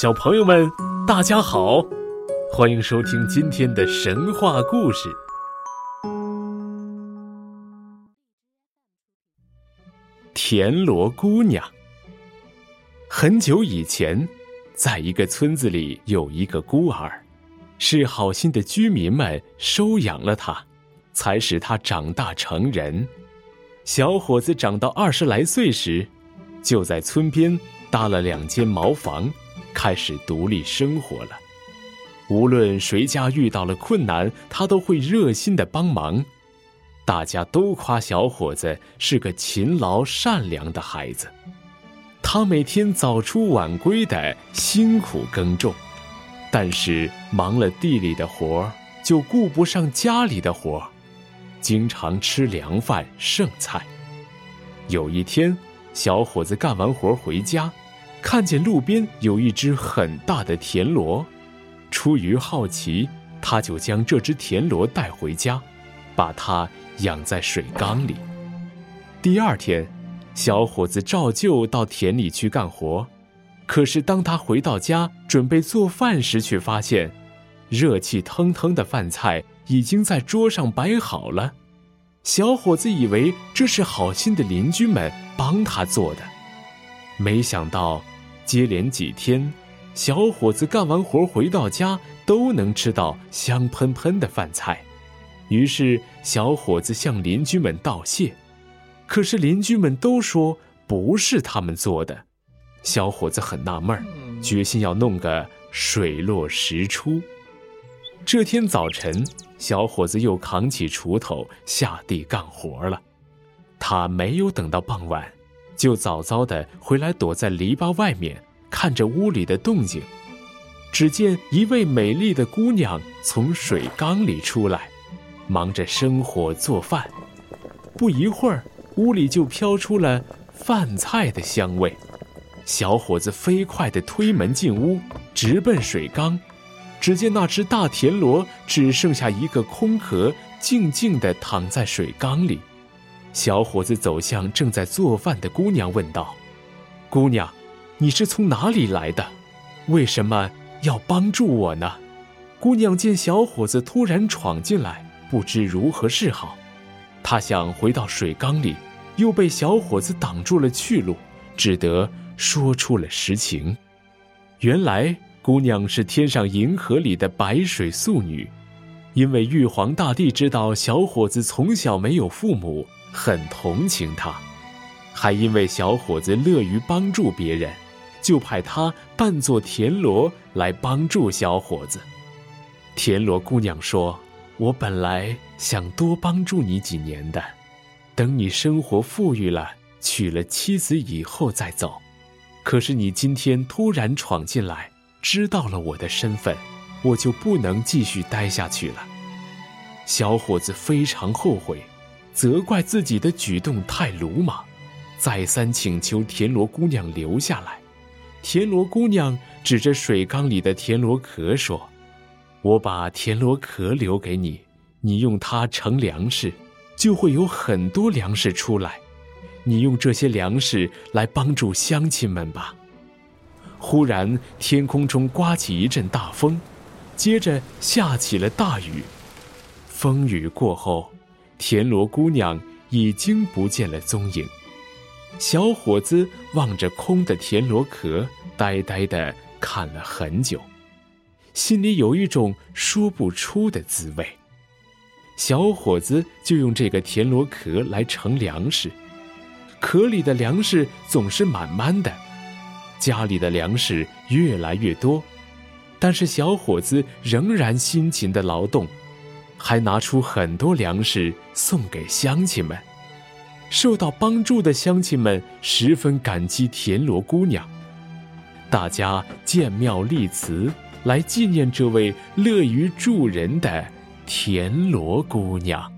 小朋友们，大家好，欢迎收听今天的神话故事——田螺姑娘。很久以前，在一个村子里有一个孤儿，是好心的居民们收养了他，才使他长大成人。小伙子长到二十来岁时，就在村边搭了两间茅房。开始独立生活了。无论谁家遇到了困难，他都会热心的帮忙。大家都夸小伙子是个勤劳善良的孩子。他每天早出晚归的辛苦耕种，但是忙了地里的活儿，就顾不上家里的活儿，经常吃凉饭剩菜。有一天，小伙子干完活回家。看见路边有一只很大的田螺，出于好奇，他就将这只田螺带回家，把它养在水缸里。第二天，小伙子照旧到田里去干活，可是当他回到家准备做饭时，却发现热气腾腾的饭菜已经在桌上摆好了。小伙子以为这是好心的邻居们帮他做的。没想到，接连几天，小伙子干完活回到家都能吃到香喷喷的饭菜。于是，小伙子向邻居们道谢，可是邻居们都说不是他们做的。小伙子很纳闷儿，决心要弄个水落石出。这天早晨，小伙子又扛起锄头下地干活了。他没有等到傍晚。就早早的回来，躲在篱笆外面看着屋里的动静。只见一位美丽的姑娘从水缸里出来，忙着生火做饭。不一会儿，屋里就飘出了饭菜的香味。小伙子飞快地推门进屋，直奔水缸。只见那只大田螺只剩下一个空壳，静静地躺在水缸里。小伙子走向正在做饭的姑娘，问道：“姑娘，你是从哪里来的？为什么要帮助我呢？”姑娘见小伙子突然闯进来，不知如何是好。她想回到水缸里，又被小伙子挡住了去路，只得说出了实情。原来，姑娘是天上银河里的白水素女，因为玉皇大帝知道小伙子从小没有父母。很同情他，还因为小伙子乐于帮助别人，就派他扮作田螺来帮助小伙子。田螺姑娘说：“我本来想多帮助你几年的，等你生活富裕了，娶了妻子以后再走。可是你今天突然闯进来，知道了我的身份，我就不能继续待下去了。”小伙子非常后悔。责怪自己的举动太鲁莽，再三请求田螺姑娘留下来。田螺姑娘指着水缸里的田螺壳说：“我把田螺壳留给你，你用它盛粮食，就会有很多粮食出来。你用这些粮食来帮助乡亲们吧。”忽然，天空中刮起一阵大风，接着下起了大雨。风雨过后。田螺姑娘已经不见了踪影，小伙子望着空的田螺壳，呆呆的看了很久，心里有一种说不出的滋味。小伙子就用这个田螺壳来盛粮食，壳里的粮食总是满满的，家里的粮食越来越多，但是小伙子仍然辛勤的劳动。还拿出很多粮食送给乡亲们，受到帮助的乡亲们十分感激田螺姑娘，大家建庙立祠来纪念这位乐于助人的田螺姑娘。